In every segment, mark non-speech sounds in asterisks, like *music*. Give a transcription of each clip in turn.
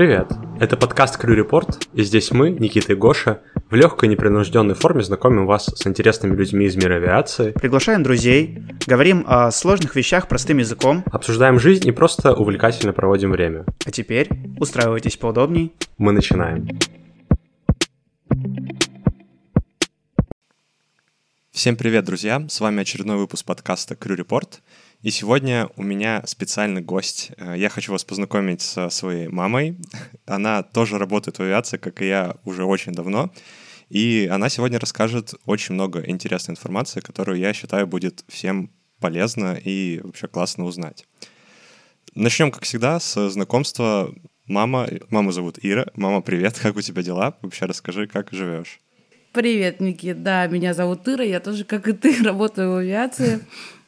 Привет! Это подкаст Крю Репорт, и здесь мы, Никита и Гоша, в легкой непринужденной форме знакомим вас с интересными людьми из мира авиации, Приглашаем друзей, говорим о сложных вещах простым языком. обсуждаем жизнь и просто увлекательно проводим время. А теперь устраивайтесь поудобней. Мы начинаем. Всем привет, друзья! С вами очередной выпуск подкаста Крю Репорт. И сегодня у меня специальный гость. Э, Я хочу вас познакомить со своей мамой. *laughs* Она тоже работает в авиации, как и я, уже очень давно. И она сегодня расскажет очень много интересной информации, которую, я считаю, будет всем полезно и вообще классно узнать. Начнем, как всегда, с знакомства. Мама, маму зовут Ира. Мама, привет, *laughs* как у тебя дела? Вообще расскажи, как живешь. Привет, Никит. Да, меня зовут Ира. Я тоже, как и ты, *laughs* работаю в авиации.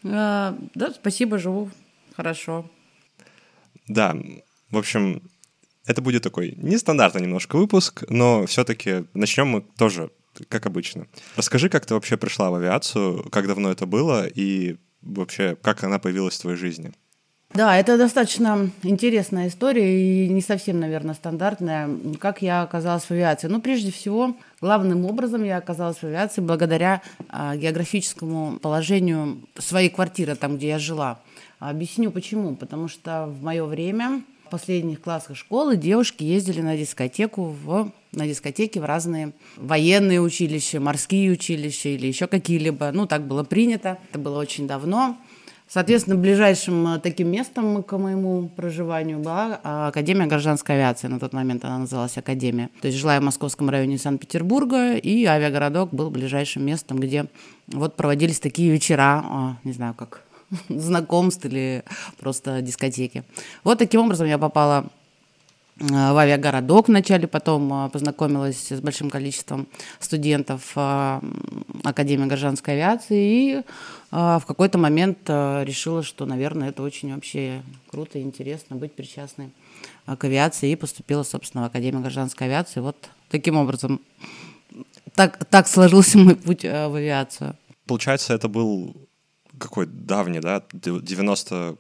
А, Да, спасибо, живу хорошо. Да, в общем, это будет такой нестандартный немножко выпуск, но все-таки начнем мы тоже, как обычно. Расскажи, как ты вообще пришла в авиацию, как давно это было и вообще, как она появилась в твоей жизни? Да, это достаточно интересная история и не совсем, наверное, стандартная. Как я оказалась в авиации? Ну, прежде всего, главным образом я оказалась в авиации благодаря а, географическому положению своей квартиры, там, где я жила. Объясню почему. Потому что в мое время в последних классах школы девушки ездили на дискотеку в на дискотеки в разные военные училища, морские училища или еще какие-либо. Ну, так было принято. Это было очень давно. Соответственно, ближайшим э, таким местом к моему проживанию была а, Академия гражданской авиации. На тот момент она называлась Академия. То есть жила я в московском районе Санкт-Петербурга, и авиагородок был ближайшим местом, где вот проводились такие вечера, а, не знаю, как *laughs* знакомств или просто дискотеки. Вот таким образом я попала в авиагородок вначале, потом э, познакомилась с большим количеством студентов э, Академии гражданской авиации и э, в какой-то момент э, решила, что, наверное, это очень вообще круто и интересно быть причастной э, к авиации и поступила, собственно, в Академию гражданской авиации. Вот таким образом так, так сложился мой путь э, в авиацию. Получается, это был какой давний, да, 90...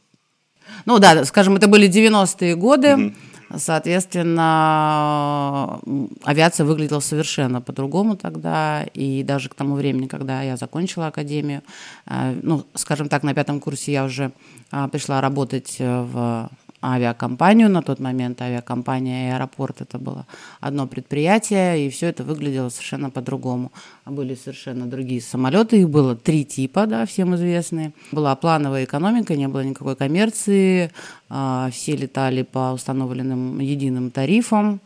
Ну да, скажем, это были 90-е годы. Соответственно, авиация выглядела совершенно по-другому тогда. И даже к тому времени, когда я закончила академию, э, ну, скажем так, на пятом курсе я уже а, пришла работать э, в авиакомпанию. На тот момент авиакомпания и аэропорт это было одно предприятие, и все это выглядело совершенно по-другому. Были совершенно другие самолеты, их было три типа, да, всем известные. Была плановая экономика, не было никакой коммерции, а, все летали по установленным единым тарифам.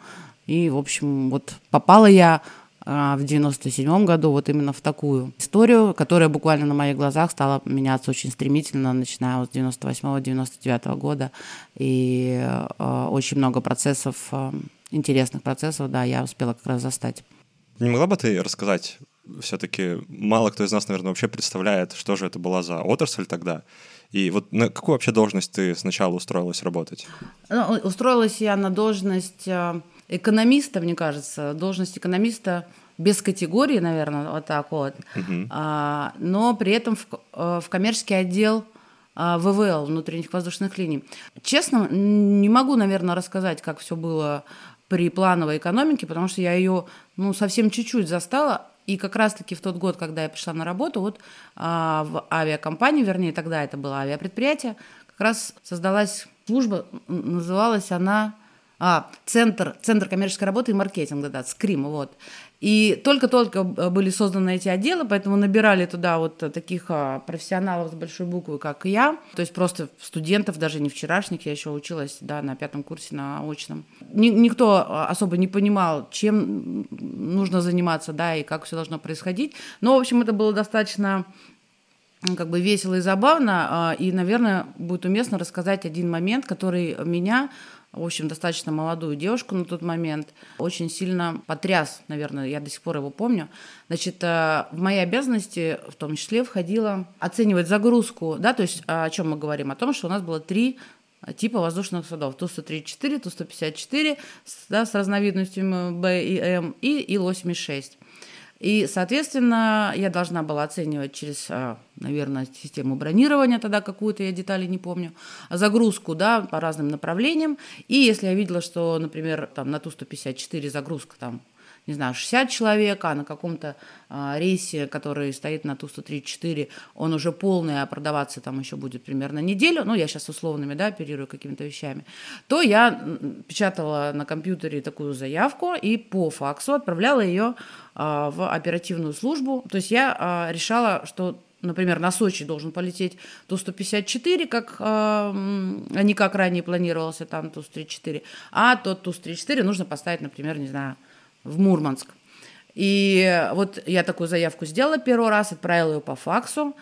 И, в общем, вот попала я в 97 году вот именно в такую историю, которая буквально на моих глазах стала меняться очень стремительно, начиная с 98-99 года. И э, очень много процессов, э, интересных процессов, да, я успела как раз застать. Не могла бы ты рассказать, все-таки мало кто из нас, наверное, вообще представляет, что же это была за отрасль тогда, и вот на какую вообще должность ты сначала устроилась работать? Ну, Устроилась я на должность экономиста, мне кажется, должность экономиста без категории, наверное, вот так вот, А, но при этом в, э, в коммерческий отдел а, ВВЛ, внутренних воздушных линий. Честно, не могу, наверное, рассказать, как все было при плановой экономике, потому что я ее, ну, совсем чуть-чуть застала, и как раз-таки в тот год, когда я пришла на работу, вот а, в авиакомпании, вернее, тогда это было авиапредприятие, как раз создалась служба, называлась она а, центр, центр коммерческой работы и маркетинга, да, СКРИМ, вот. И только-только э, были созданы эти отделы, поэтому набирали туда вот таких а, профессионалов с большой буквы, как я, то есть просто студентов, даже не вчерашних, я еще училась, да, на пятом курсе на очном. Ни- никто а, особо не понимал, чем нужно заниматься, да, и как все должно происходить. Но, в общем, это было достаточно как бы весело и забавно. а, И, наверное, будет уместно рассказать один момент, который меня, в общем, достаточно молодую девушку на тот момент, очень сильно потряс, наверное, я до сих пор его помню. Значит, э, в мои обязанности в том числе входило оценивать загрузку, да, то есть о чем мы говорим? О том, что у нас было три типа воздушных судов. Ту-134, Ту-154 с, да, с разновидностями Б и М и Ил-86. И, соответственно, я должна была оценивать через, а, наверное, систему бронирования тогда какую-то, я детали не помню, загрузку, да, по разным направлениям. И если я видела, что, например, там на Ту-154 загрузка там не знаю, 60 человек, а на каком-то а, рейсе, который стоит на Ту-134, он уже полный, а продаваться там еще будет примерно неделю, ну, я сейчас условными, да, оперирую какими-то вещами, то я печатала на компьютере такую заявку и по факсу отправляла ее а, в оперативную службу. То есть я а, решала, что например, на Сочи должен полететь Ту-154, как, э, а не как ранее планировался там Ту-134, а тот Ту-134 нужно поставить, например, не знаю, в Мурманск. И вот я такую заявку сделала первый раз, отправила ее по факсу.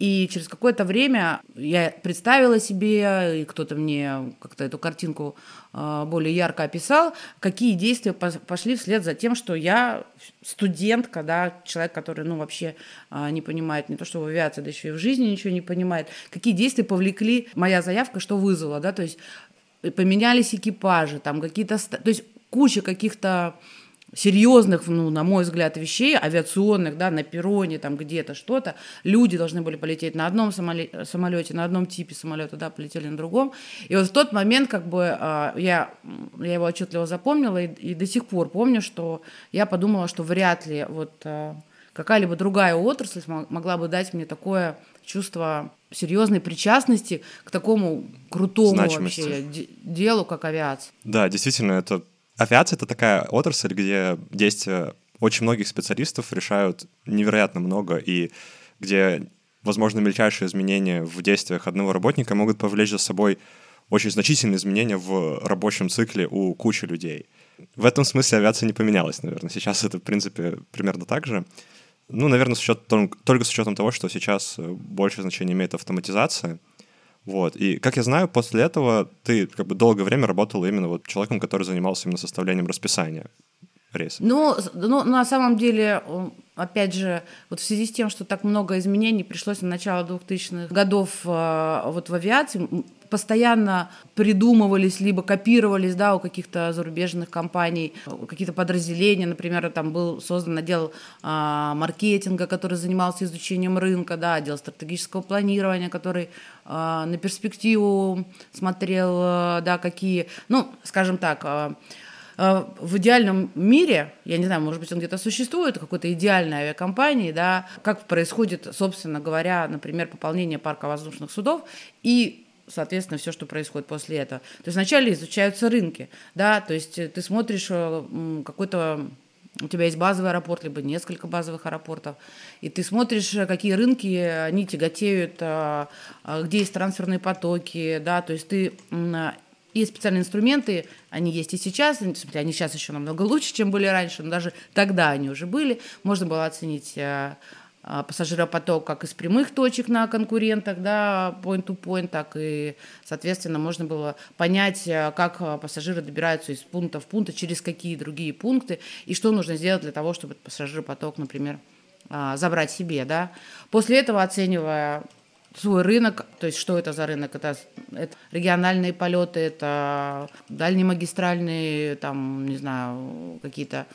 И через какое-то время я представила себе, и кто-то мне как-то эту картинку а, более ярко описал, какие действия пошли вслед за тем, что я студентка, да, человек, который, ну, вообще а, не понимает не то, что в авиации, да еще и в жизни ничего не понимает, какие действия повлекли моя заявка, что вызвала, да, то есть поменялись экипажи, там какие-то, то есть куча каких-то серьезных, ну, на мой взгляд, вещей, авиационных, да, на перроне, там где-то что-то, люди должны были полететь на одном самолете, на одном типе самолета, да, полетели на другом. И вот в тот момент, как бы, а, я, я его отчетливо запомнила и, и до сих пор помню, что я подумала, что вряд ли вот а, какая-либо другая отрасль могла бы дать мне такое чувство серьезной причастности к такому крутому Значимости. вообще делу, как авиация. Да, действительно, это Авиация — это такая отрасль, где действия очень многих специалистов решают невероятно много, и где, возможно, мельчайшие изменения в действиях одного работника могут повлечь за собой очень значительные изменения в рабочем цикле у кучи людей. В этом смысле авиация не поменялась, наверное. Сейчас это, в принципе, примерно так же. Ну, наверное, с учетом, только с учетом того, что сейчас больше значения имеет автоматизация — вот. И, как я знаю, после этого ты как бы долгое время работал именно вот человеком, который занимался именно составлением расписания рейса. Ну, ну, на самом деле, опять же, вот в связи с тем, что так много изменений пришлось на начало 2000-х годов э, вот в авиации, постоянно придумывались, либо копировались, да, у каких-то зарубежных компаний, какие-то подразделения, например, там был создан отдел а, маркетинга, который занимался изучением рынка, да, отдел стратегического планирования, который а, на перспективу смотрел, а, да, какие, ну, скажем так, а, а в идеальном мире, я не знаю, может быть, он где-то существует, какой-то идеальной авиакомпании, да, как происходит, собственно говоря, например, пополнение парка воздушных судов, и соответственно, все, что происходит после этого. То есть вначале изучаются рынки, да, то есть ты смотришь э, какой-то у тебя есть базовый аэропорт, либо несколько базовых аэропортов, и ты смотришь, какие рынки они тяготеют, а, а, где есть трансферные потоки, да, то есть ты есть специальные инструменты, они есть и сейчас, они сейчас еще намного лучше, чем были раньше, но даже тогда они уже были. Можно было оценить э, а, пассажиропоток как из прямых точек на конкурентах, да, point-to-point, так и, соответственно, можно было понять, а, как а, пассажиры добираются из пункта в пункт, через какие другие пункты, и что нужно сделать для того, чтобы пассажиропоток, например, забрать себе, да. После этого, оценивая свой рынок, то есть что это за рынок, это, это региональные полеты, это дальние магистральные, там, не знаю, какие-то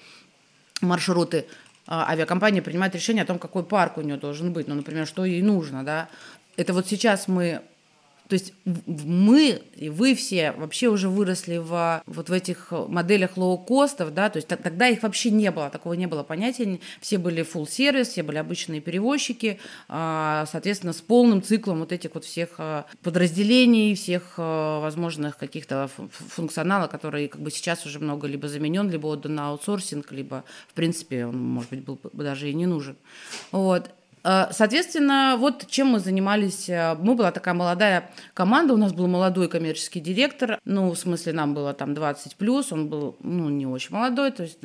маршруты, а, авиакомпания принимает решение о том, какой парк у нее должен быть, ну, например, что ей нужно, да. Это вот сейчас мы то есть мы и вы все вообще уже выросли в, вот в этих моделях лоу-костов, да, то есть тогда их вообще не было, такого не было понятия, все были full service, все были обычные перевозчики, а, соответственно, с полным циклом вот этих вот всех а, подразделений, всех а, возможных каких-то функционала, которые как бы сейчас уже много либо заменен, либо отдан на аутсорсинг, либо, в принципе, он, может быть, был бы даже и не нужен. Вот. Э, соответственно, вот чем мы занимались. Э, мы была такая молодая команда, у нас был молодой коммерческий директор, ну, в смысле, нам было там 20 плюс, он был, ну, не очень молодой, то есть,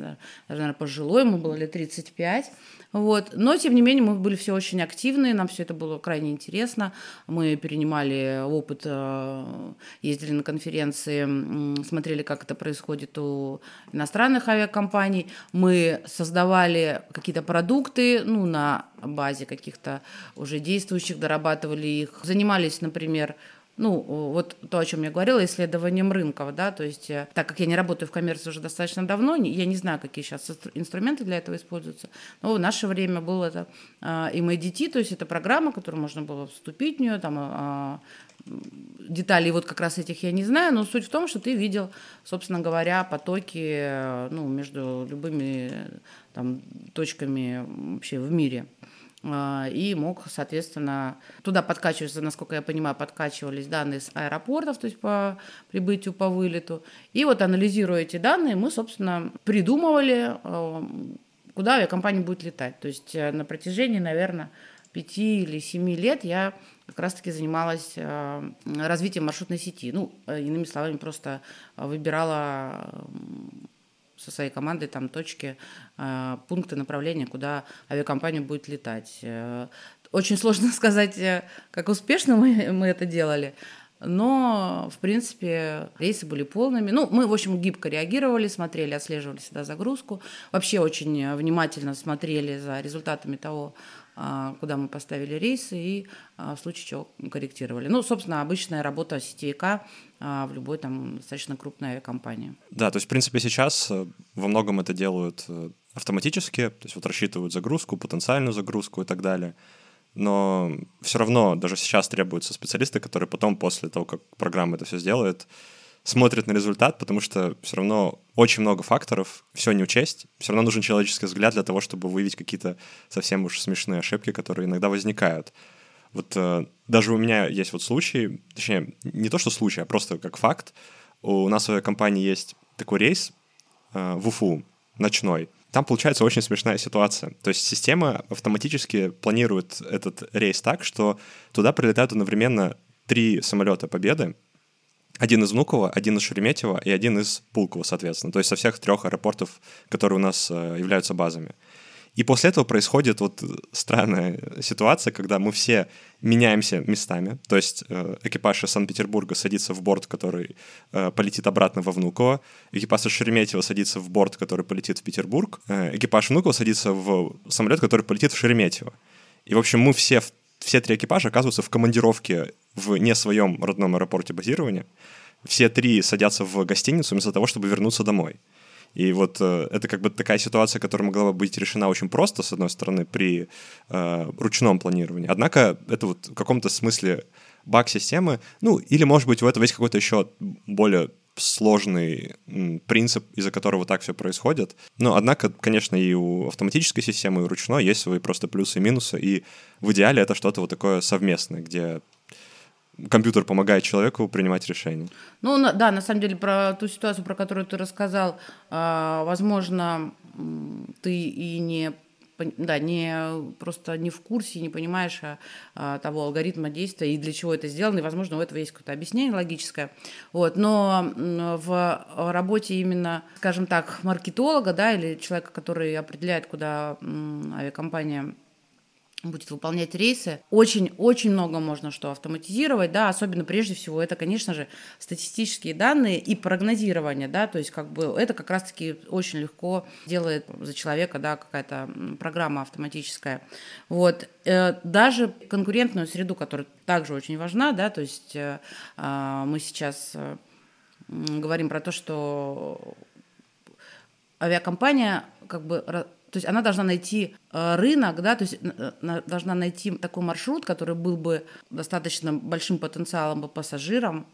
наверное, пожилой, ему было лет 35. Вот. Но, тем не менее, мы были все очень активны, нам все это было крайне интересно. Мы перенимали опыт, э, ездили на конференции, смотрели, как это происходит у иностранных авиакомпаний. Мы создавали какие-то продукты ну, на базе каких-то уже действующих, дорабатывали их. Занимались, например, ну, вот то, о чем я говорила, исследованием рынков, да, то есть, э, так как я не работаю в коммерции уже достаточно давно, я не знаю, какие сейчас инструменты для этого используются, но в наше время было это MADT, то есть это программа, которую можно было вступить в нее, там, а, деталей вот как раз этих я не знаю, но суть в том, что ты видел, собственно говоря, потоки ну, между любыми там, точками вообще в мире. А, и мог, соответственно, туда подкачиваться, насколько я понимаю, подкачивались данные с аэропортов, то есть по прибытию, по вылету. И вот анализируя эти данные, мы, собственно, придумывали, а, куда авиакомпания будет летать. То есть э, на протяжении, наверное, пяти или семи лет я как раз-таки занималась э, развитием маршрутной сети. Ну, э, иными словами, просто выбирала со своей командой там точки, пункты направления, куда авиакомпания будет летать. Очень сложно *laughs* сказать, как успешно мы, мы это делали, но, в принципе, рейсы были полными. Ну, мы, в общем, гибко реагировали, смотрели, отслеживали всегда загрузку. Вообще очень внимательно смотрели за результатами того, куда мы поставили рейсы и а, в случае чего корректировали. Ну, собственно, обычная работа сетевика а, в любой там достаточно крупной авиакомпании. Да, то есть, в принципе, сейчас э, во многом это делают э, автоматически, то есть вот рассчитывают загрузку, потенциальную загрузку и так далее. Но все равно даже сейчас требуются специалисты, которые потом, после того, как программа это все сделает, смотрят на результат, потому что все равно очень много факторов, все не учесть. Все равно нужен человеческий взгляд для того, чтобы выявить какие-то совсем уж смешные ошибки, которые иногда возникают. Вот э, даже у меня есть вот случай, точнее, не то что случай, а просто как факт. У нас в компании есть такой рейс э, в Уфу, ночной. Там получается очень смешная ситуация. То есть система автоматически планирует этот рейс так, что туда прилетают одновременно три самолета Победы, один из Внуково, один из Шереметьево и один из Пулково, соответственно. То есть со всех трех аэропортов, которые у нас э, являются базами. И после этого происходит вот странная ситуация, когда мы все меняемся местами. То есть э, экипаж из Санкт-Петербурга садится в борт, который э, полетит обратно во Внуково. Экипаж из Шереметьево садится в борт, который полетит в Петербург. Экипаж Внуково садится в самолет, который полетит в Шереметьево. И, в общем, мы все, все три экипажа оказываются в командировке в не своем родном аэропорте базирования, все три садятся в гостиницу вместо того, чтобы вернуться домой. И вот э, это как бы такая ситуация, которая могла бы быть решена очень просто, с одной стороны, при э, ручном планировании. Однако это вот в каком-то смысле баг системы, ну, или, может быть, в этом есть какой-то еще более сложный принцип, из-за которого так все происходит. Но, однако, конечно, и у автоматической системы, и у ручной есть свои просто плюсы и минусы, и в идеале это что-то вот такое совместное, где компьютер помогает человеку принимать решения. Ну, да, на самом деле, про ту ситуацию, про которую ты рассказал, а, возможно, ты и не да, не просто не в курсе, не понимаешь а, а, того алгоритма действия и для чего это сделано, и, возможно, у этого есть какое-то объяснение логическое. Вот. Но в работе именно, скажем так, маркетолога, да, или человека, который определяет, куда авиакомпания будет выполнять рейсы. Очень-очень много можно что автоматизировать, да, особенно прежде всего это, конечно же, статистические данные и прогнозирование, да, то есть как бы это как раз-таки очень легко делает за человека, да, какая-то программа автоматическая. Вот. Э, даже конкурентную среду, которая также очень важна, да, то есть э, а, мы сейчас э, говорим про то, что авиакомпания как бы то есть она должна найти э, рынок, да, то есть э, должна найти такой маршрут, который был бы достаточно большим потенциалом по пассажирам,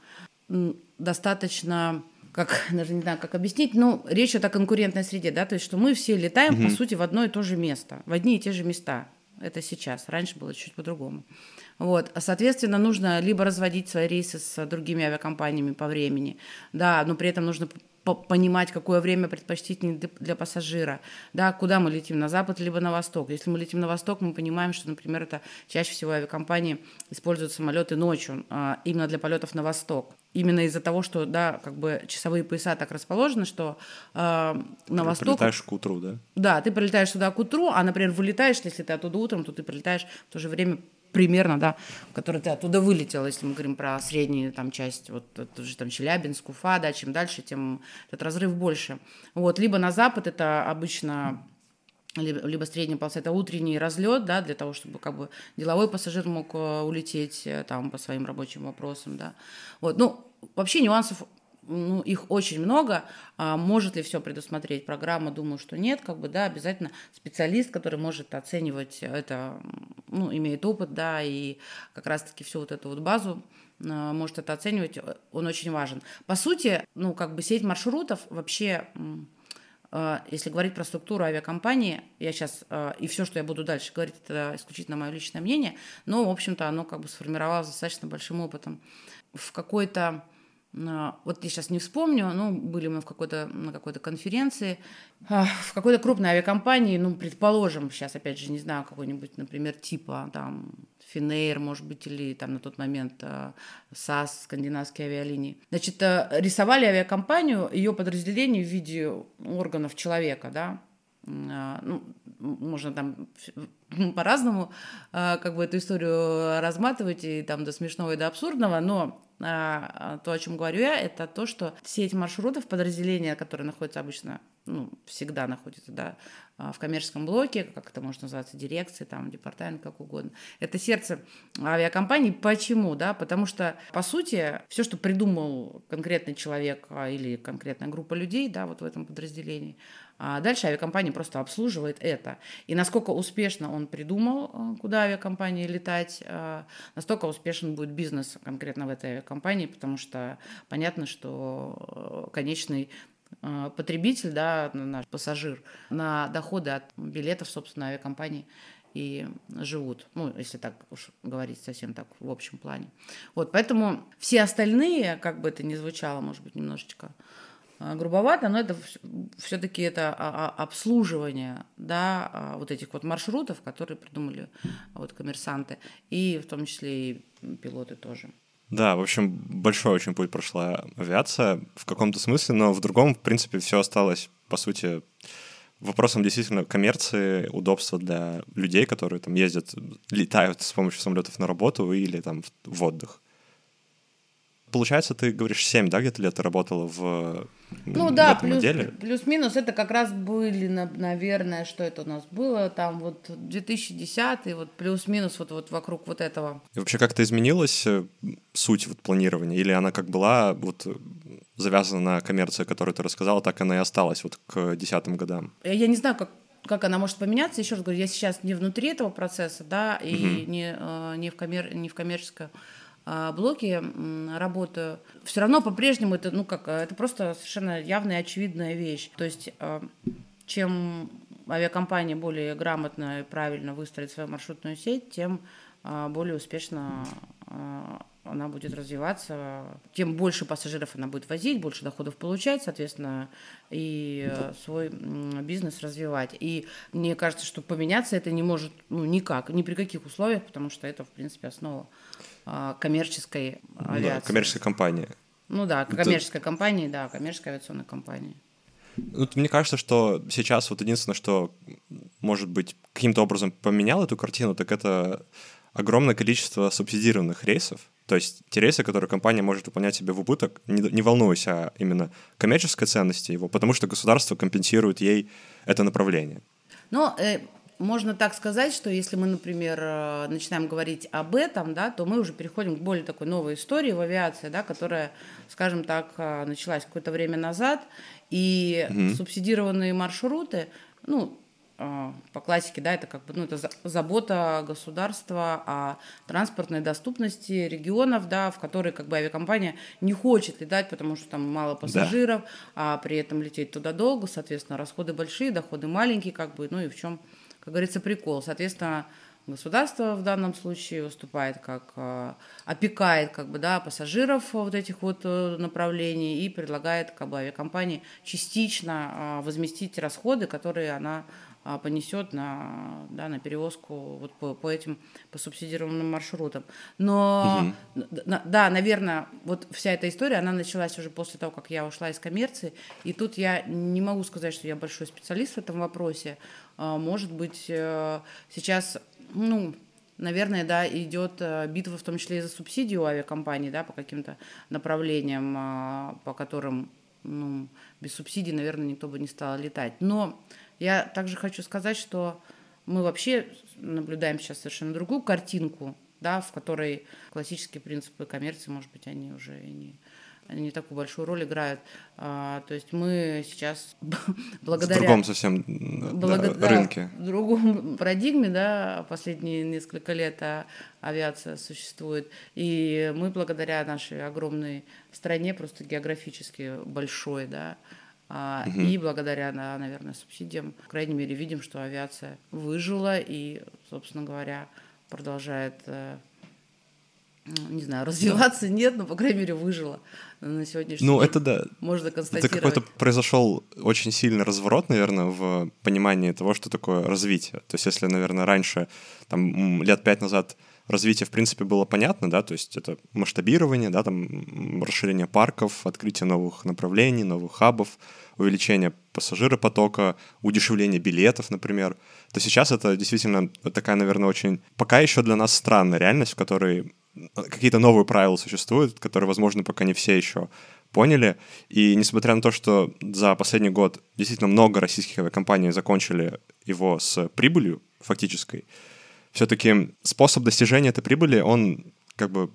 достаточно как *laughs* даже не знаю, как объяснить, но речь идет о конкурентной среде, да, то есть что мы все летаем, угу. по сути, в одно и то же место, в одни и те же места. Это сейчас. Раньше было чуть по-другому. Вот. Соответственно, нужно либо разводить свои рейсы с другими авиакомпаниями по времени, да, но при этом нужно понимать, какое время предпочтительнее для пассажира, да, куда мы летим, на запад либо на восток. Если мы летим на восток, мы понимаем, что, например, это чаще всего авиакомпании используют самолеты ночью а, именно для полетов на восток. Именно из-за того, что, да, как бы часовые пояса так расположены, что э, на ты восток... прилетаешь к утру, да? Да, ты прилетаешь сюда к утру, а, например, вылетаешь, если ты оттуда утром, то ты прилетаешь в то же время примерно, да, который ты оттуда вылетел, если мы говорим про среднюю там часть, вот тоже там Челябинск, Уфа, да, чем дальше, тем этот разрыв больше. Вот, либо на запад это обычно либо, либо средняя полоса, это утренний разлет, да, для того, чтобы как бы деловой пассажир мог э, улететь э, там по своим рабочим вопросам, да. Вот, ну, вообще нюансов ну, их очень много. А может ли все предусмотреть программа? Думаю, что нет. Как бы, да, обязательно специалист, который может оценивать это, ну, имеет опыт, да, и как раз-таки всю вот эту вот базу а, может это оценивать, он очень важен. По сути, ну, как бы сеть маршрутов вообще а, если говорить про структуру авиакомпании, я сейчас, а, и все, что я буду дальше говорить, это исключительно мое личное мнение, но, в общем-то, оно как бы сформировалось достаточно большим опытом. В какой-то вот я сейчас не вспомню, ну, были мы в какой-то, на какой-то конференции, в какой-то крупной авиакомпании, ну, предположим, сейчас, опять же, не знаю, какой-нибудь, например, типа, там, Финейр, может быть, или там на тот момент САС, скандинавские авиалинии. Значит, рисовали авиакомпанию, ее подразделение в виде органов человека, да, ну, можно там *laughs* по-разному как бы эту историю разматывать и там до смешного и до абсурдного, но а, то, о чем говорю я, это то, что сеть маршрутов, подразделения, которые находятся обычно, ну, всегда находятся, да, а, в коммерческом блоке, как это может называться, дирекции, там, департамент, как угодно. Это сердце авиакомпании. Почему? Да? Потому что, по сути, все, что придумал конкретный человек а, или конкретная группа людей, да, вот в этом подразделении, а дальше авиакомпания просто обслуживает это. И насколько успешно он придумал, а, куда авиакомпании летать, настолько успешен будет бизнес конкретно в этой авиакомпании, потому что понятно, что конечный Э, потребитель, да, наш пассажир, на доходы от билетов, собственно, авиакомпании и живут, ну, если так уж говорить совсем так в общем плане. Вот, поэтому все остальные, как бы это ни звучало, может быть, немножечко э, грубовато, но это все-таки это обслуживание, да, а, вот этих вот маршрутов, которые придумали вот коммерсанты, и в том числе и пилоты тоже. Да, в общем, большой очень путь прошла авиация в каком-то смысле, но в другом, в принципе, все осталось, по сути, вопросом действительно коммерции, удобства для людей, которые там ездят, летают с помощью самолетов на работу или там в отдых. Получается, ты говоришь, 7, да, где-то лет ты работала в ну да, плюс, плюс-минус это как раз были, наверное, что это у нас было, там вот 2010, вот плюс-минус вот, вот вокруг вот этого. И вообще как-то изменилась э, суть вот планирования? Или она как была вот завязана на коммерцию, которую ты рассказала, так она и осталась вот к десятым годам? Я не знаю, как как она может поменяться, еще раз говорю, я сейчас не внутри этого процесса, да, и угу. не, э, не, в коммер, не в коммерческом блоке работаю, все равно по-прежнему это, ну как, это просто совершенно явная и очевидная вещь. То есть а, чем авиакомпания более грамотно и правильно выстроит свою маршрутную сеть, тем а, более успешно она будет развиваться, тем больше пассажиров она будет возить, больше доходов получать, соответственно, и свой бизнес развивать. И мне кажется, что поменяться это не может ну, никак, ни при каких условиях, потому что это, в принципе, основа а, коммерческой авиации. Да, коммерческой компании. Ну да, коммерческой Это... компании, да, коммерческой авиационной компании. Вот мне кажется, что сейчас вот единственное, что, может быть, каким-то образом поменял эту картину, так это огромное количество субсидированных рейсов. То есть те рейсы, которые компания может выполнять себе в убыток, не, не волнуясь о именно коммерческой ценности его, потому что государство компенсирует ей это направление. Но э, можно так сказать, что если мы, например, э, начинаем говорить об этом, да, то мы уже переходим к более такой новой истории в авиации, да, которая, скажем так, э, началась какое-то время назад, и угу. субсидированные маршруты, ну, по классике, да, это как бы, ну, это забота государства о транспортной доступности регионов, да, в которые как бы авиакомпания не хочет летать, потому что там мало пассажиров, да. а при этом лететь туда долго, соответственно, расходы большие, доходы маленькие, как бы, ну и в чем как говорится, прикол. Соответственно, государство в данном случае выступает как э, опекает как бы да пассажиров вот этих вот э, направлений и предлагает как бы авиакомпании частично э, возместить расходы, которые она понесет на, да, на перевозку вот по, по этим по субсидированным маршрутам. Но угу. да, наверное, вот вся эта история, она началась уже после того, как я ушла из коммерции. И тут я не могу сказать, что я большой специалист в этом вопросе. А, может быть, э, сейчас, ну, наверное, да, идет э, битва в том числе и за субсидию авиакомпаний, да, по каким-то направлениям, а, по которым ну, без субсидий, наверное, никто бы не стал летать. Но я также хочу сказать, что мы вообще наблюдаем сейчас совершенно другую картинку, да, в которой классические принципы коммерции, может быть, они уже не они не такую большую роль играют. А, то есть мы сейчас *laughs* благодаря... В другом совсем благо... да, рынке. в другом *laughs* парадигме, да, последние несколько лет а, авиация существует. И мы благодаря нашей огромной стране, просто географически большой, да, угу. И благодаря, наверное, субсидиям, по крайней мере, видим, что авиация выжила и, собственно говоря, продолжает э, не знаю, развиваться да. нет, но, по крайней мере, выжила на сегодняшний ну, день. это да. Можно констатировать. Это какой-то произошел очень сильный разворот, наверное, в понимании того, что такое развитие. То есть, если, наверное, раньше, там, лет пять назад развитие, в принципе, было понятно, да, то есть это масштабирование, да, там, расширение парков, открытие новых направлений, новых хабов, увеличение пассажиропотока, удешевление билетов, например, то сейчас это действительно такая, наверное, очень пока еще для нас странная реальность, в которой какие-то новые правила существуют, которые, возможно, пока не все еще поняли. И несмотря на то, что за последний год действительно много российских авиакомпаний закончили его с прибылью фактической, все-таки способ достижения этой прибыли, он как бы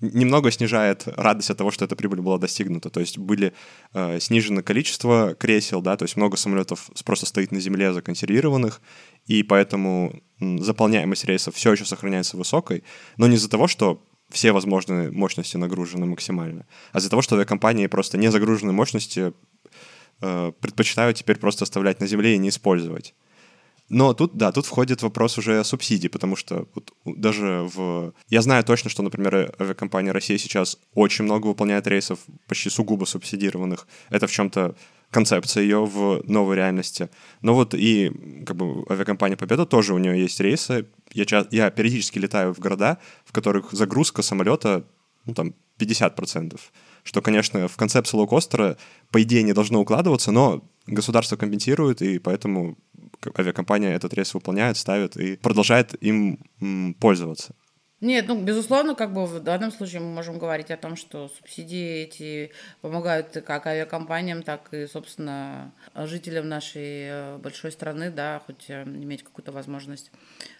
немного снижает радость от того, что эта прибыль была достигнута. То есть были э, снижено количество кресел, да, то есть много самолетов просто стоит на земле законсервированных, и поэтому заполняемость рейсов все еще сохраняется высокой, но не из-за того, что все возможные мощности нагружены максимально, а из-за того, что авиакомпании просто не загруженные мощности э, предпочитают теперь просто оставлять на земле и не использовать. Но тут, да, тут входит вопрос уже субсидий, потому что вот даже в... Я знаю точно, что, например, авиакомпания Россия сейчас очень много выполняет рейсов почти сугубо субсидированных. Это в чем-то концепция ее в новой реальности. Но вот и как бы авиакомпания Победа тоже у нее есть рейсы. Я, я периодически летаю в города, в которых загрузка самолета, ну там, 50%. Что, конечно, в концепции лоукостера, по идее, не должно укладываться, но государство компенсирует, и поэтому авиакомпания этот рейс выполняет, ставит и продолжает им пользоваться. Нет, ну, безусловно, как бы в данном случае мы можем говорить о том, что субсидии эти помогают как авиакомпаниям, так и, собственно, жителям нашей э, большой страны, да, хоть э, иметь какую-то возможность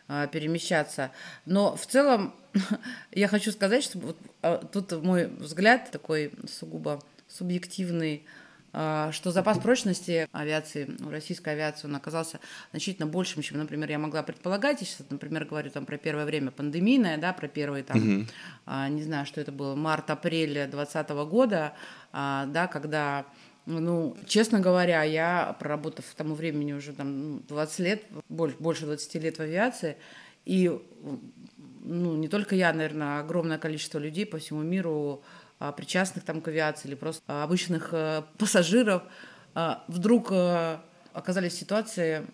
э, перемещаться. Но в целом *laughs* я хочу сказать, что вот тут мой взгляд такой сугубо субъективный, а, что запас прочности авиации, у российской авиации, он оказался значительно большим, чем, например, я могла предполагать. Я сейчас, например, говорю там про первое время пандемийное, да, про первые там, угу. а, не знаю, что это было, март-апрель 2020 года, а, да, когда ну, честно говоря, я, проработав к тому времени уже там 20 лет, больше, больше 20 лет в авиации, и ну, не только я, наверное, огромное количество людей по всему миру а, причастных там к авиации или просто а, обычных э, пассажиров а, вдруг э, оказались в ситуации,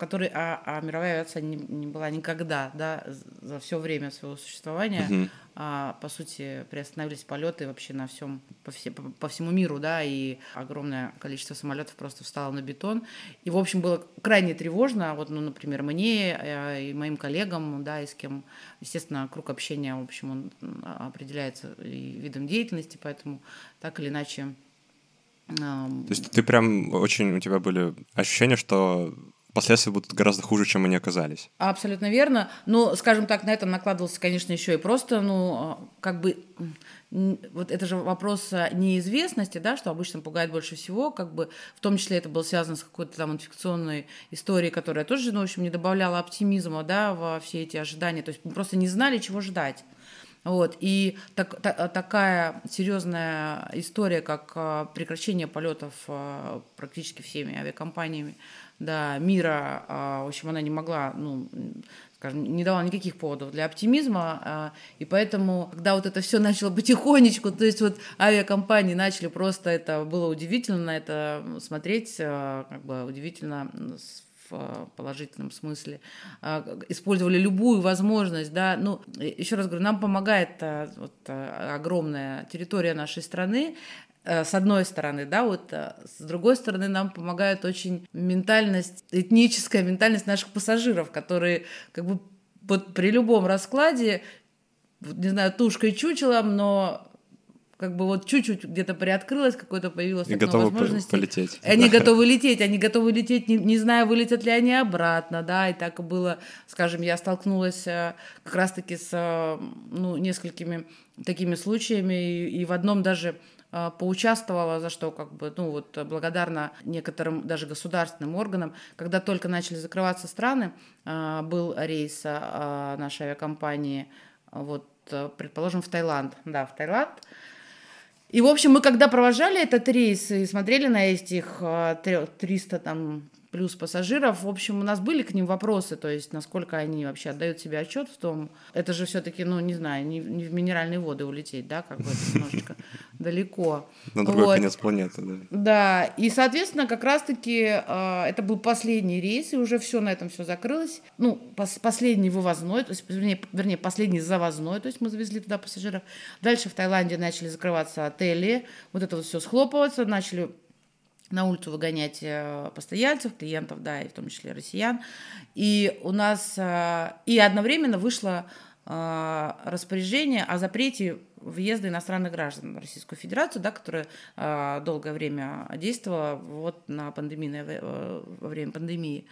которой а, а мировая авиация не, не была никогда, да, за все время своего существования, uh-huh. а, по сути, приостановились полеты вообще на всем, по, все, по, по всему миру, да, и огромное количество самолетов просто встало на бетон. И, в общем, было крайне тревожно, вот, ну, например, мне э, и моим коллегам, да, и с кем, естественно, круг общения, в общем, он определяется и видом деятельности, поэтому так или иначе то есть ты прям очень, у тебя были ощущения, что последствия будут гораздо хуже, чем они оказались. Абсолютно верно. Но, скажем так, на это накладывался, конечно, еще и просто, ну, как бы, вот это же вопрос неизвестности, да, что обычно пугает больше всего, как бы, в том числе это было связано с какой-то там инфекционной историей, которая тоже, ну, в общем, не добавляла оптимизма, да, во все эти ожидания. То есть мы просто не знали, чего ждать. Вот. И так, та, такая серьезная история, как а, прекращение полетов а, практически всеми авиакомпаниями да, мира, а, в общем, она не могла, ну, скажем, не давала никаких поводов для оптимизма, и поэтому, когда вот это все начало потихонечку, то есть вот авиакомпании начали просто, это было удивительно это смотреть, как бы удивительно в положительном смысле, использовали любую возможность, да, ну, еще раз говорю, нам помогает вот, огромная территория нашей страны, с одной стороны, да, вот э, с другой стороны нам помогает очень ментальность, этническая ментальность наших пассажиров, которые как бы вот при любом раскладе, не знаю, тушкой чучелом, но как бы вот чуть-чуть где-то приоткрылось, какое-то появилось и готовы возможности. полететь. Они да. готовы лететь, они готовы лететь, не, не зная, вылетят ли они обратно, да, и так и было, скажем, я столкнулась э, как раз-таки с, э, ну, несколькими такими случаями, и, и в одном даже э, поучаствовала, за что как бы, ну вот благодарна некоторым даже государственным органам. Когда только начали закрываться страны, был рейс нашей авиакомпании, вот, предположим, в Таиланд, да, в Таиланд, и, в общем, мы когда провожали этот рейс и смотрели на этих 300 там плюс пассажиров. В общем, у нас были к ним вопросы, то есть насколько они вообще отдают себе отчет в том, это же все-таки, ну, не знаю, не, не в минеральные воды улететь, да, как бы немножечко далеко. На другой вот. конец планеты, да. Да, и, соответственно, как раз-таки э, это был последний рейс, и уже все на этом все закрылось. Ну, пос последний вывозной, то есть, вернее, вернее, последний завозной, то есть мы завезли туда пассажиров. Дальше в Таиланде начали закрываться отели, вот это вот все схлопываться, начали на улицу выгонять э, постояльцев, клиентов, да, и в том числе россиян. И у нас э, и одновременно вышло э, распоряжение о запрете въезда иностранных граждан в Российскую Федерацию, да, которая э, долгое время действовала вот на пандемийное, э, во время пандемии.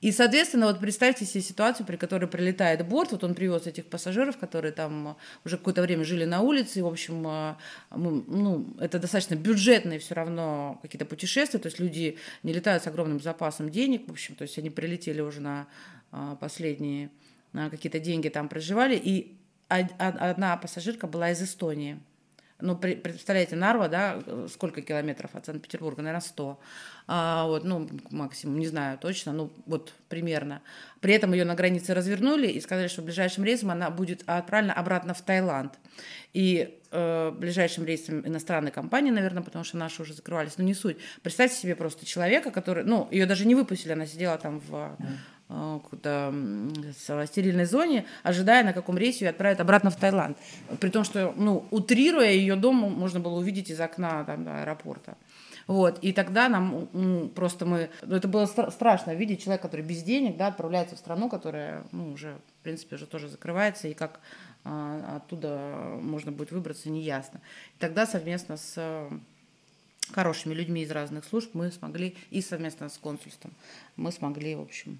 И, соответственно, вот представьте себе ситуацию, при которой прилетает борт, вот он привез этих пассажиров, которые там уже какое-то время жили на улице, и, в общем, э, ну, это достаточно бюджетные все равно какие-то путешествия, то есть люди не летают с огромным запасом денег, в общем, то есть они прилетели уже на э, последние какие-то деньги там проживали, и одна пассажирка была из Эстонии. Ну, представляете, Нарва, да, сколько километров от Санкт-Петербурга? Наверное, 100. А, вот, ну, максимум, не знаю точно, ну, вот примерно. При этом ее на границе развернули и сказали, что ближайшим рейсом она будет отправлена обратно в Таиланд. И э, ближайшим рейсом иностранной компании, наверное, потому что наши уже закрывались, но не суть. Представьте себе просто человека, который, ну, ее даже не выпустили, она сидела там в в стерильной зоне, ожидая, на каком рейсе ее отправят обратно в Таиланд. При том, что, ну, утрируя ее дом, можно было увидеть из окна там, да, аэропорта. Вот, и тогда нам ну, просто мы... Ну, это было стра- страшно видеть человека, который без денег, да, отправляется в страну, которая, ну, уже, в принципе, уже тоже закрывается, и как а, оттуда можно будет выбраться, неясно. И тогда совместно с хорошими людьми из разных служб мы смогли, и совместно с консульством, мы смогли, в общем,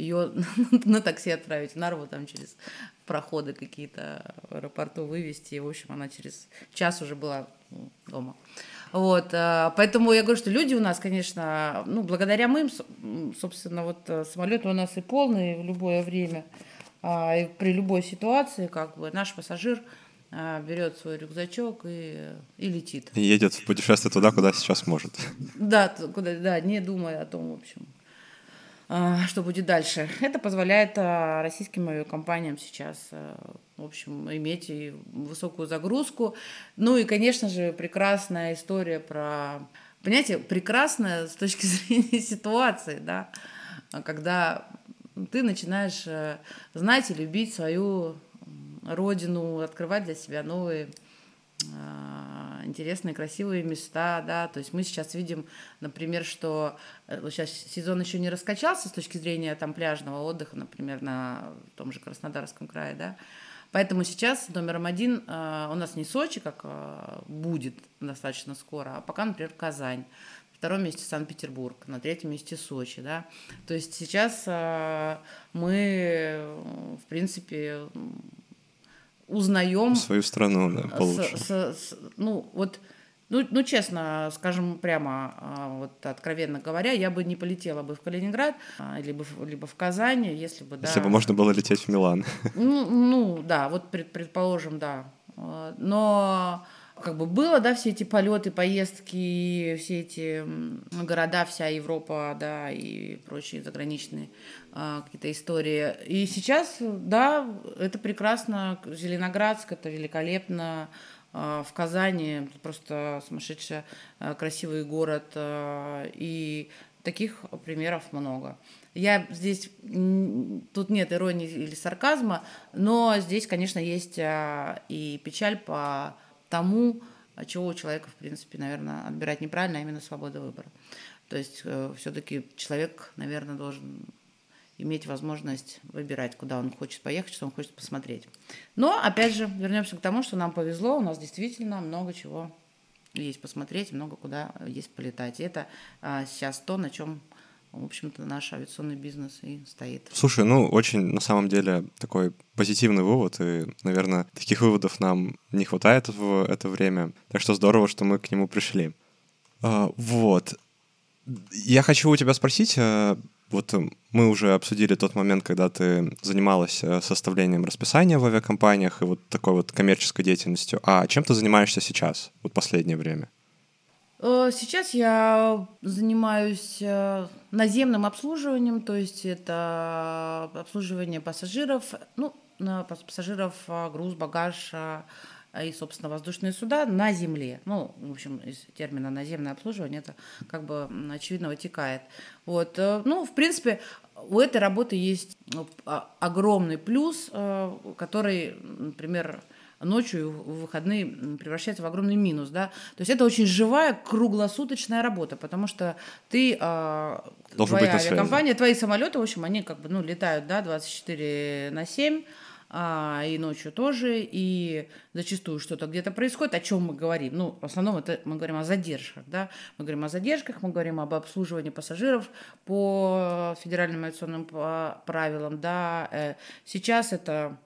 ее *laughs* на такси отправить в Нарву, там через проходы какие-то в аэропорту вывести. И, в общем, она через час уже была ну, дома. Вот, а, поэтому я говорю, что люди у нас, конечно, ну, благодаря мы, собственно, вот э, самолеты у нас и полные в любое время, а, и при любой ситуации, как бы наш пассажир а, берет свой рюкзачок и, и летит. И едет в путешествие туда, куда сейчас может. Да, куда, да, не думая о том, в общем, что будет дальше. Это позволяет а, российским авиакомпаниям сейчас, а, в общем, иметь и высокую загрузку. Ну и, конечно же, прекрасная история про... Понимаете, прекрасная с точки *laughs* зрения ситуации, да, когда ты начинаешь э, знать и любить свою родину, открывать для себя новые интересные, красивые места, да, то есть мы сейчас видим, например, что э, сейчас сезон еще не раскачался с точки зрения там пляжного отдыха, например, на том же Краснодарском крае, да, Поэтому сейчас номером один э, у нас не Сочи, как э, будет достаточно скоро, а пока, например, Казань. На втором месте Санкт-Петербург, на третьем месте Сочи, да. То есть сейчас мы, в принципе, узнаем... Свою страну, да, получше. С, с, с, ну, вот, ну, ну, честно, скажем прямо, а, вот откровенно говоря, я бы не полетела бы в Калининград, а, либо, либо в Казань, если бы, да... Если бы можно было лететь в Милан. Ну, ну да, вот пред, предположим, да. А, но как бы было, да, все эти полеты, поездки, все эти города, вся Европа, да, и прочие заграничные а, какие-то истории. И сейчас, да, это прекрасно, Зеленоградск, это великолепно, а, в Казани просто сумасшедший а, красивый город, а, и таких примеров много. Я здесь, тут нет иронии или сарказма, но здесь, конечно, есть и печаль по тому, чего у человека, в принципе, наверное, отбирать неправильно, а именно свобода выбора. То есть э, все-таки человек, наверное, должен иметь возможность выбирать, куда он хочет поехать, что он хочет посмотреть. Но, опять же, вернемся к тому, что нам повезло, у нас действительно много чего есть посмотреть, много куда есть полетать. И это а, сейчас то, на чем в общем-то, наш авиационный бизнес и стоит. Слушай, ну, очень, на самом деле, такой позитивный вывод, и, наверное, таких выводов нам не хватает в это время, так что здорово, что мы к нему пришли. А, вот. Я хочу у тебя спросить, а, вот мы уже обсудили тот момент, когда ты занималась э, составлением расписания в авиакомпаниях и вот такой вот коммерческой деятельностью. А чем ты занимаешься сейчас, вот последнее время? Э, сейчас я занимаюсь э, наземным обслуживанием, то есть это обслуживание пассажиров, ну, пассажиров, груз, багаж, и, собственно, воздушные суда на земле. Ну, в общем, из термина наземное обслуживание это как бы очевидно вытекает. Вот. Э, ну, в принципе, у этой работы есть а, огромный плюс, э, который, например, ночью в выходные превращается в огромный минус, да. То есть это очень живая круглосуточная работа, потому что ты, а, Должен твоя авиакомпания, твои самолеты, в общем, они как бы, ну, летают, да, 24 на 7, а, и ночью тоже, и зачастую что-то где-то происходит, о чем мы говорим. Ну, в основном это мы говорим о задержках, да, мы говорим о задержках, мы говорим об обслуживании пассажиров по федеральным авиационным правилам, да. Э, сейчас это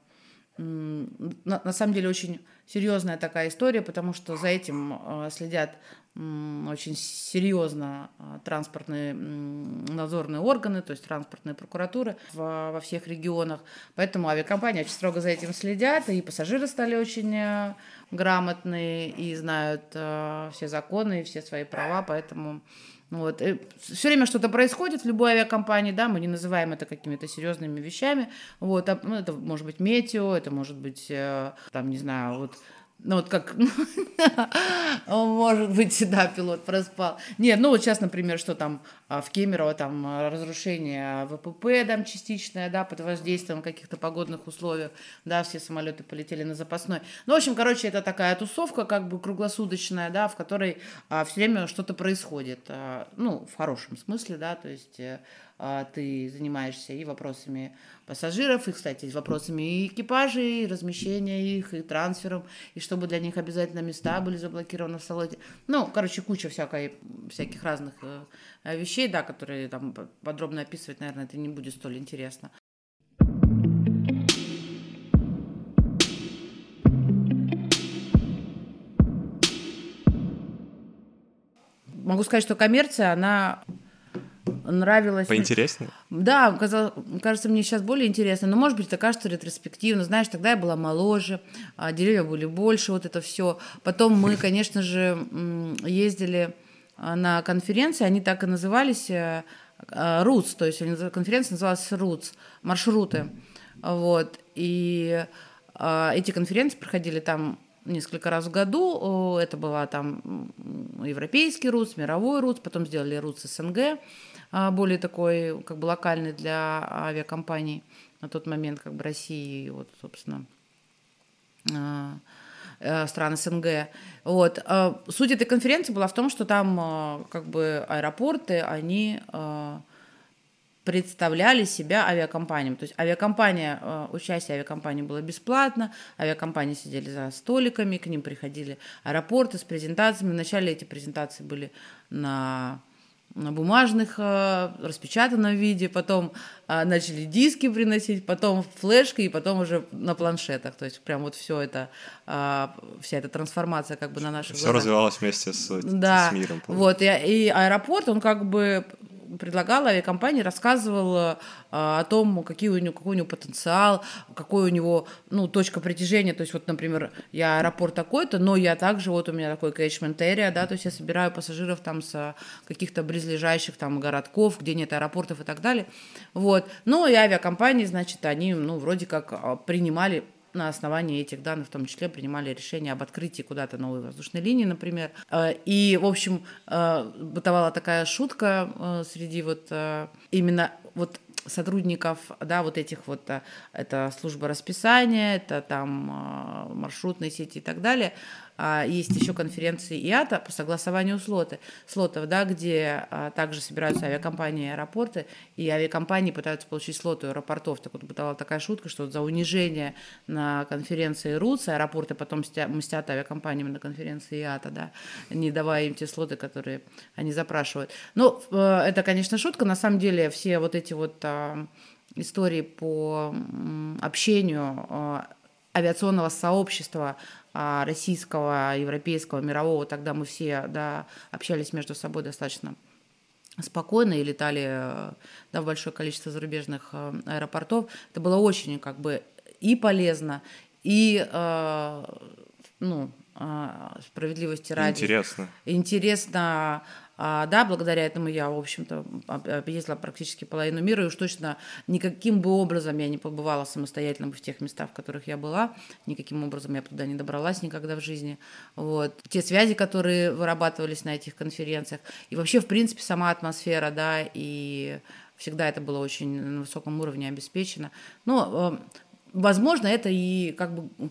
на, на самом деле очень серьезная такая история, потому что за этим э, следят очень серьезно а, транспортные надзорные органы, то есть транспортные прокуратуры во всех регионах. Поэтому авиакомпании очень строго за этим следят, и пассажиры стали очень э, грамотные и знают э, все законы и все свои права, поэтому вот. И все время что-то происходит в любой авиакомпании, да, мы не называем это какими-то серьезными вещами. Вот. А, ну, это может быть метео, это может быть, э, там, не знаю, вот ну, вот как, *laughs* может быть, да, пилот проспал. Нет, ну, вот сейчас, например, что там а, в Кемерово, там а, разрушение ВПП там частичное, да, под воздействием каких-то погодных условий, да, все самолеты полетели на запасной. Ну, в общем, короче, это такая тусовка как бы круглосуточная, да, в которой а, все время что-то происходит, а, ну, в хорошем смысле, да, то есть э, ты занимаешься и вопросами пассажиров, и, кстати, вопросами и экипажей, и размещения их, и трансфером, и чтобы для них обязательно места были заблокированы в салоне. Ну, короче, куча всякой, всяких разных э, вещей, да, которые там подробно описывать, наверное, это не будет столь интересно. Могу сказать, что коммерция, она нравилось. Поинтереснее? Да, кажется, мне сейчас более интересно. Но, может быть, это кажется ретроспективно. Знаешь, тогда я была моложе, а деревья были больше, вот это все. Потом мы, *laughs* конечно же, ездили а, на конференции, они так и назывались РУЦ, э, то есть конференция называлась РУЦ, маршруты. Вот. И а, эти конференции проходили там несколько раз в году. Это была там европейский РУЦ, мировой РУЦ, потом сделали РУЦ СНГ. А, более такой как бы локальный для авиакомпаний на тот момент как бы России и вот, собственно, а, э, стран СНГ. Вот. А, суть этой конференции была в том, что там как бы аэропорты, они представляли себя авиакомпаниям. То есть авиакомпания, участие авиакомпании было бесплатно, авиакомпании сидели за столиками, к ним приходили аэропорты с презентациями. Вначале эти презентации были на на бумажных, э, распечатанном виде, потом э, начали диски приносить, потом флешка и потом уже на планшетах. То есть прям вот все это, э, вся эта трансформация как бы на наших Все развивалось вместе с, да. с миром. Вот, и, и аэропорт, он как бы предлагал авиакомпании, рассказывал э, о том, какие у него, какой у него потенциал, какой у него ну, точка притяжения. То есть, вот, например, я аэропорт такой-то, но я также, вот у меня такой catchment area, да, то есть я собираю пассажиров там с каких-то близлежащих там городков, где нет аэропортов и так далее. Вот. Ну и авиакомпании, значит, они, ну, вроде как а, принимали на основании этих данных в том числе принимали решение об открытии куда-то новой воздушной линии, например. Э, и, в общем, э, бытовала такая шутка э, среди вот именно вот сотрудников, да, вот этих вот, это служба расписания, это там маршрутные сети и так далее, а, есть еще конференции ИАТА по согласованию слоты, слотов, да, где а, также собираются авиакомпании и аэропорты, и авиакомпании пытаются получить слоты аэропортов. Так вот, была такая шутка, что за унижение на конференции РУЦ аэропорты потом мстят авиакомпаниями на конференции ИАТА, да, не давая им те слоты, которые они запрашивают. Ну, это, конечно, шутка. На самом деле все вот эти вот а, истории по общению а, авиационного сообщества российского, европейского, мирового, тогда мы все да, общались между собой достаточно спокойно и летали да, в большое количество зарубежных аэропортов. Это было очень как бы и полезно, и ну, справедливости ради. Интересно. Интересно а, да, благодаря этому я, в общем-то, объездила практически половину мира, и уж точно никаким бы образом я не побывала самостоятельно в тех местах, в которых я была, никаким образом я туда не добралась никогда в жизни. Вот. Те связи, которые вырабатывались на этих конференциях, и вообще, в принципе, сама атмосфера, да, и всегда это было очень на высоком уровне обеспечено. Но э, возможно, это и как бы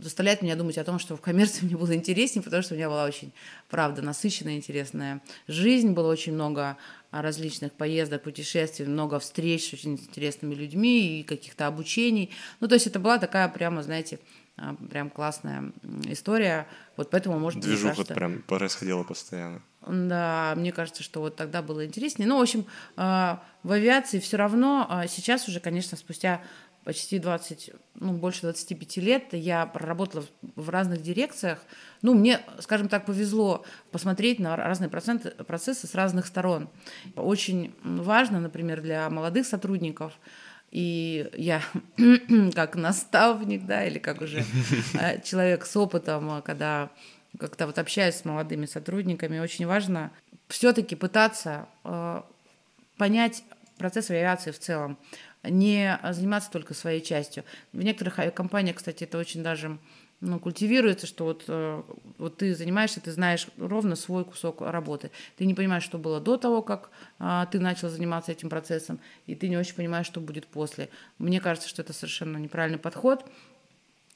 заставляет меня думать о том, что в коммерции *laughs* мне было интереснее, потому что у меня была очень, правда, насыщенная, интересная жизнь, было очень много различных поездок, путешествий, много встреч с очень интересными людьми и каких-то обучений. Ну, то есть это была такая прямо, знаете, а, прям классная история. Вот поэтому, может быть, Движуха кажется, прям происходила постоянно. Да, мне кажется, что вот тогда было интереснее. Ну, в общем, а, в авиации все равно а, сейчас уже, конечно, спустя почти 20, ну, больше 25 лет я проработала в разных дирекциях. Ну, мне, скажем так, повезло посмотреть на разные проценты, процессы с разных сторон. Очень важно, например, для молодых сотрудников, и я *clears throat* как наставник, да, или как уже *laughs* э, человек с опытом, когда как-то вот общаюсь с молодыми сотрудниками, очень важно все-таки пытаться э, понять процесс авиации в целом не заниматься только своей частью. В некоторых авиакомпаниях, кстати, это очень даже ну, культивируется, что вот, э, вот ты занимаешься, ты знаешь ровно свой кусок работы. Ты не понимаешь, что было до того, как а, ты начал заниматься этим процессом, и ты не очень понимаешь, что будет после. Мне кажется, что это совершенно неправильный подход.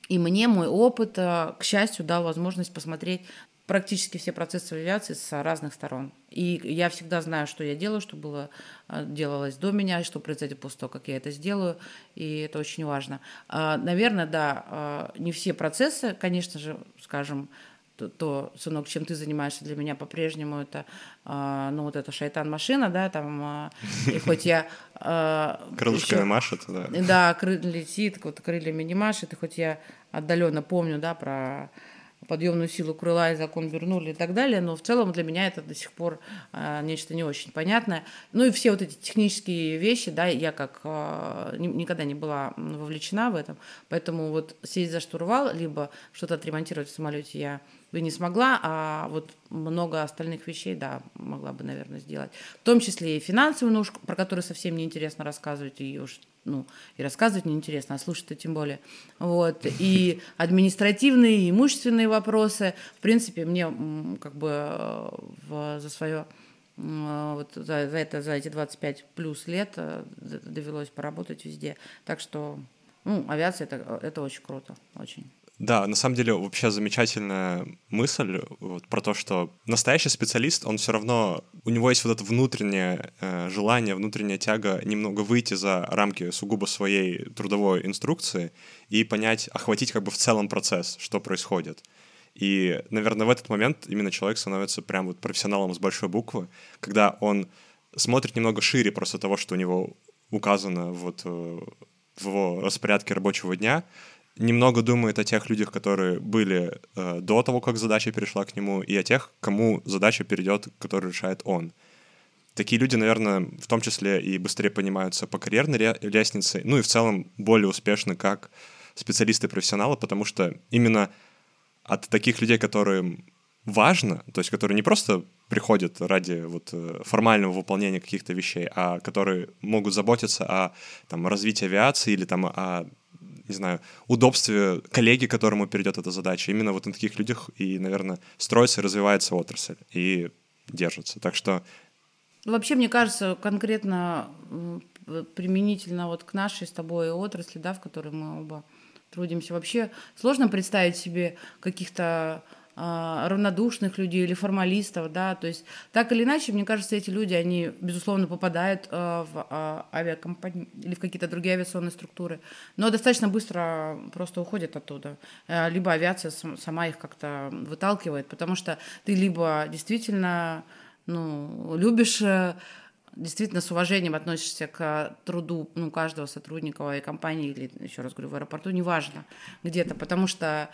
И мне мой опыт, э, к счастью, дал возможность посмотреть практически все процессы авиации с разных сторон. И я всегда знаю, что я делаю, что было, э, делалось до меня, что произойдет после того, как я это сделаю, и это очень важно. А, наверное, да, э, не все процессы, конечно же, скажем, то, то, сынок, чем ты занимаешься для меня по-прежнему, это, э, ну, вот эта шайтан-машина, да, там, и хоть я... Крылышками машет, да. Да, летит, вот крыльями не машет, и хоть я отдаленно помню, да, про подъемную силу крыла и закон Бернули и так далее, но в целом для меня это до сих пор э, нечто не очень понятное. Ну и все вот эти технические вещи, да, я как э, никогда не была вовлечена в этом, поэтому вот сесть за штурвал, либо что-то отремонтировать в самолете я бы не смогла, а вот много остальных вещей, да, могла бы, наверное, сделать. В том числе и финансовую ножку, про которую совсем неинтересно рассказывать, и уж ну, и рассказывать неинтересно, а слушать-то тем более. Вот. И административные, и имущественные вопросы. В принципе, мне как бы э, в, за свое э, вот за, за это за эти 25 плюс лет э, довелось поработать везде. Так что ну, авиация это, это очень круто, очень. Да, на самом деле вообще замечательная мысль вот, про то, что настоящий специалист, он все равно, у него есть вот это внутреннее э, желание, внутренняя тяга немного выйти за рамки сугубо своей трудовой инструкции и понять, охватить как бы в целом процесс, что происходит. И, наверное, в этот момент именно человек становится прям вот профессионалом с большой буквы, когда он смотрит немного шире просто того, что у него указано вот э, в его распорядке рабочего дня, немного думает о тех людях, которые были э, до того, как задача перешла к нему, и о тех, кому задача перейдет, которую решает он. Такие люди, наверное, в том числе и быстрее понимаются по карьерной лестнице, ну и в целом более успешны как специалисты-профессионалы, потому что именно от таких людей, которым важно, то есть которые не просто приходят ради вот э, формального выполнения каких-то вещей, а которые могут заботиться о там, развитии авиации или там, о не знаю, удобстве коллеги, которому перейдет эта задача. Именно вот на таких людях и, наверное, строится и развивается отрасль и держится. Так что... Вообще, мне кажется, конкретно применительно вот к нашей с тобой отрасли, да, в которой мы оба трудимся. Вообще сложно представить себе каких-то равнодушных людей или формалистов, да, то есть так или иначе, мне кажется, эти люди, они, безусловно, попадают а, в а, авиакомпании или в какие-то другие авиационные структуры, но достаточно быстро просто уходят оттуда, либо авиация сама их как-то выталкивает, потому что ты либо действительно, ну, любишь э, действительно с уважением относишься к труду ну, каждого сотрудника авиакомпании или, еще раз говорю, в аэропорту, неважно где-то, потому что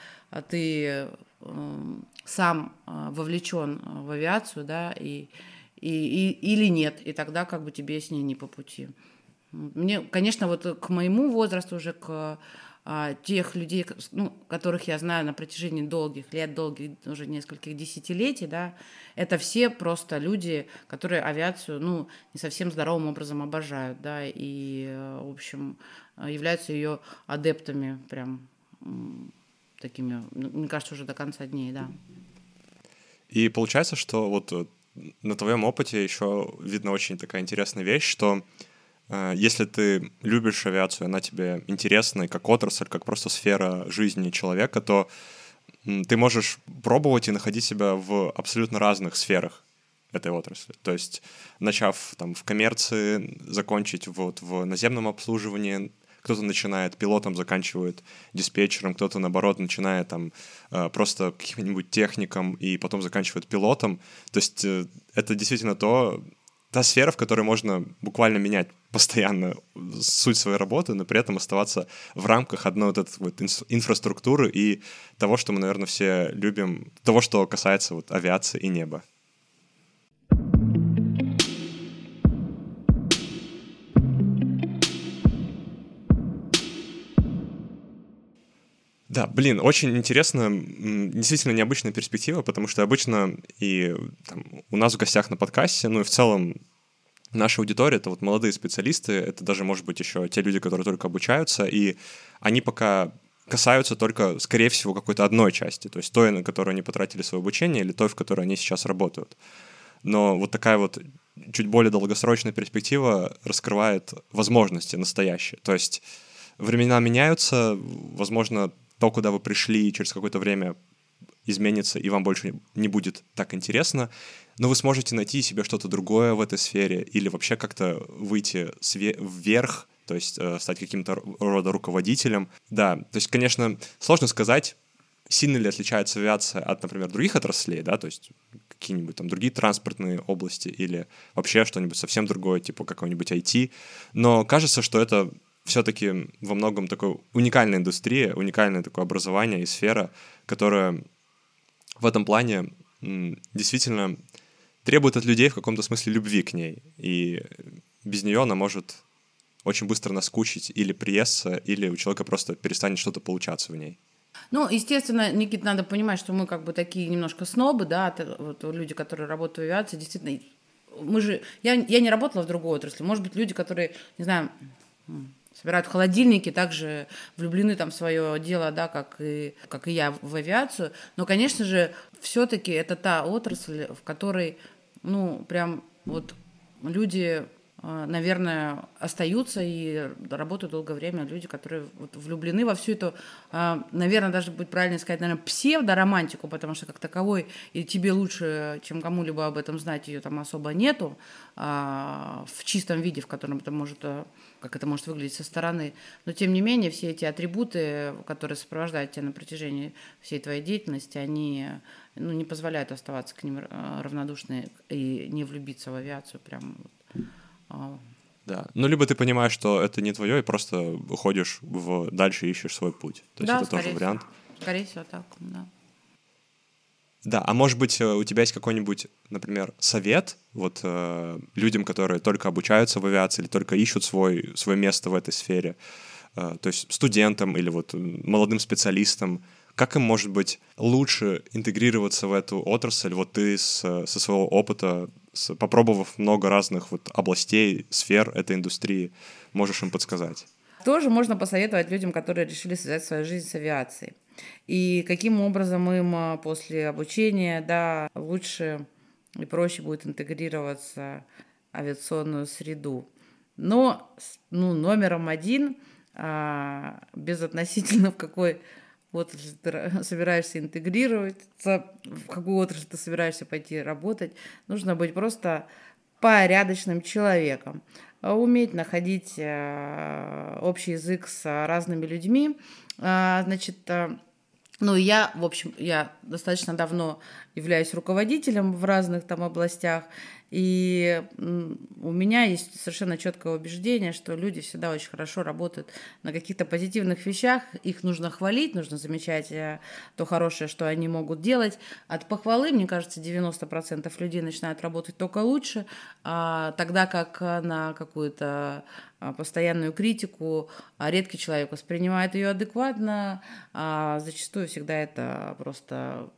ты Эм, сам э, вовлечен э, в авиацию, да, и, и, и, или нет, и тогда как бы тебе с ней не по пути. Мне, конечно, вот к моему возрасту уже, к а, тех людей, ну, которых я знаю на протяжении долгих лет, долгих уже нескольких десятилетий, да, это все просто люди, которые авиацию, ну, не совсем здоровым образом обожают, да, и, в общем, являются ее адептами прям такими, ну, мне кажется, уже до конца дней, да. И получается, что вот э, на твоем опыте еще видно очень такая интересная вещь, что если ты любишь авиацию, она тебе интересна и как отрасль, как просто сфера жизни человека, то ты можешь пробовать и находить себя в абсолютно разных сферах этой отрасли. То есть, начав там в коммерции, закончить вот в наземном обслуживании, кто-то начинает пилотом, заканчивает диспетчером, кто-то, наоборот, начинает там э, просто каким-нибудь техником и потом заканчивает пилотом. То есть э, это действительно то, та сфера, в которой можно буквально менять постоянно суть своей работы, но при этом оставаться в рамках одной вот этой вот инфраструктуры и того, что мы, наверное, все любим, того, что касается вот авиации и неба. Да, блин, очень интересно, действительно необычная перспектива, потому что обычно и там, у нас в гостях на подкасте, ну и в целом наша аудитория — это вот молодые специалисты, это даже, может быть, еще те люди, которые только обучаются, и они пока касаются только, скорее всего, какой-то одной части, то есть той, на которую они потратили свое обучение, или той, в которой они сейчас работают. Но вот такая вот чуть более долгосрочная перспектива раскрывает возможности настоящие. То есть времена меняются, возможно, то, куда вы пришли, через какое-то время изменится, и вам больше не будет так интересно, но вы сможете найти себе что-то другое в этой сфере или вообще как-то выйти вверх, то есть э, стать каким-то рода руководителем. Да, то есть, конечно, сложно сказать, сильно ли отличается авиация от, например, других отраслей, да, то есть какие-нибудь там другие транспортные области или вообще что-нибудь совсем другое, типа какой-нибудь IT, но кажется, что это все-таки во многом такой уникальная индустрия, уникальное такое образование и сфера, которая в этом плане действительно требует от людей в каком-то смысле любви к ней. И без нее она может очень быстро наскучить или приесться, или у человека просто перестанет что-то получаться в ней. Ну, естественно, Никит, надо понимать, что мы как бы такие немножко снобы, да, вот люди, которые работают в авиации, действительно, мы же, я, я не работала в другой отрасли, может быть, люди, которые, не знаю, собирают холодильники, также влюблены там в свое дело, да, как и, как и я в авиацию. Но, конечно же, все-таки это та отрасль, в которой, ну, прям вот люди наверное, остаются и работают долгое время люди, которые вот влюблены во всю эту, а, наверное, даже будет правильно сказать, наверное, псевдоромантику, потому что как таковой и тебе лучше, чем кому-либо об этом знать, ее там особо нету а, в чистом виде, в котором это может, как это может выглядеть со стороны. Но тем не менее, все эти атрибуты, которые сопровождают тебя на протяжении всей твоей деятельности, они ну, не позволяют оставаться к ним равнодушны и не влюбиться в авиацию прям а. Да. Ну, либо ты понимаешь, что это не твое, и просто уходишь в дальше ищешь свой путь. То да, есть это тоже вариант. Скорее всего, так, да. Да, а может быть, э, у тебя есть какой-нибудь, например, совет вот э, людям, которые только обучаются в авиации или только ищут свой, свое место в этой сфере, э, то есть студентам или вот молодым специалистам, как им, может быть, лучше интегрироваться в эту отрасль? Вот ты с, со своего опыта, попробовав много разных вот областей, сфер этой индустрии, можешь им подсказать? Тоже можно посоветовать людям, которые решили связать свою жизнь с авиацией. И каким образом им а, после обучения да, лучше и проще будет интегрироваться в авиационную среду. Но ну, номером один а, безотносительно в какой отрасль ты *laughs* собираешься интегрироваться, в какую отрасль ты собираешься пойти работать. Нужно быть просто порядочным человеком, уметь находить э, общий язык с разными людьми. А, значит, э, ну, я, в общем, я достаточно давно являюсь руководителем в разных там областях, и у меня есть совершенно четкое убеждение, что люди всегда очень хорошо работают на каких-то позитивных вещах. Их нужно хвалить, нужно замечать э, то хорошее, что они могут делать. От похвалы, мне кажется, 90% людей начинают работать только лучше, а тогда как на какую-то а, постоянную критику, а редкий человек воспринимает ее адекватно, а зачастую всегда это просто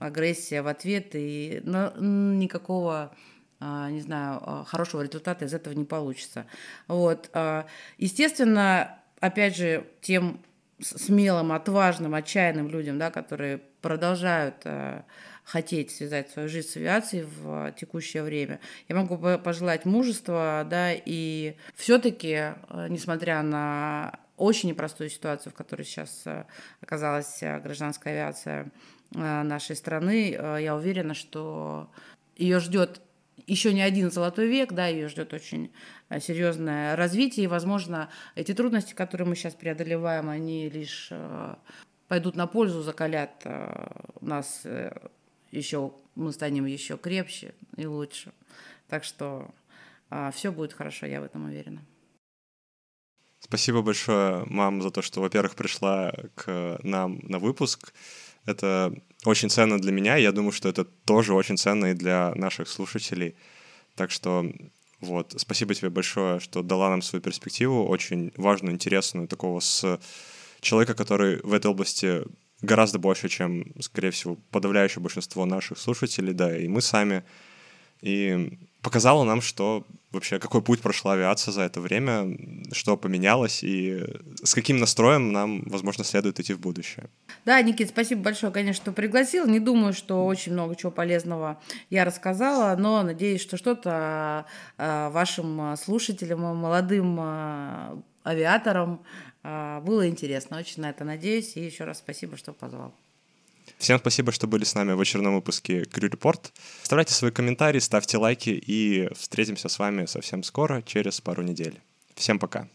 агрессия в ответ, и никакого не знаю, а, хорошего результата из этого не получится. Вот. А, естественно, опять же, тем смелым, отважным, отчаянным людям, да, которые продолжают хотеть связать свою жизнь с авиацией в текущее время. Я могу пожелать мужества, да, и все-таки, несмотря на очень непростую ситуацию, в которой сейчас оказалась гражданская авиация нашей страны, я уверена, что ее ждет еще не один золотой век, да, ее ждет очень э, серьезное развитие, и, возможно, эти трудности, которые мы сейчас преодолеваем, они лишь э, пойдут на пользу, закалят э, нас еще, мы станем еще крепче и лучше. Так что все будет хорошо, я в этом уверена. Спасибо большое, мам, за то, что, во-первых, пришла к нам на выпуск. Это очень ценно для меня. Я думаю, что это тоже очень ценно и для наших слушателей. Так что вот, спасибо тебе большое, что дала нам свою перспективу, очень важную, интересную, такого с человека, который в этой области гораздо больше, чем, скорее всего, подавляющее большинство наших слушателей, да, и мы сами. И показала нам, что вообще, какой путь прошла авиация за это время, что поменялось и с каким настроем нам, возможно, следует идти в будущее. Да, Никит, спасибо большое, конечно, что пригласил. Не думаю, что очень много чего полезного я рассказала, но надеюсь, что что-то а, вашим слушателям, молодым а, авиаторам а, было интересно. Очень на это надеюсь. И еще раз спасибо, что позвал. Всем спасибо, что были с нами в очередном выпуске Crew Report. Оставляйте свои комментарии, ставьте лайки и встретимся с вами совсем скоро, через пару недель. Всем пока.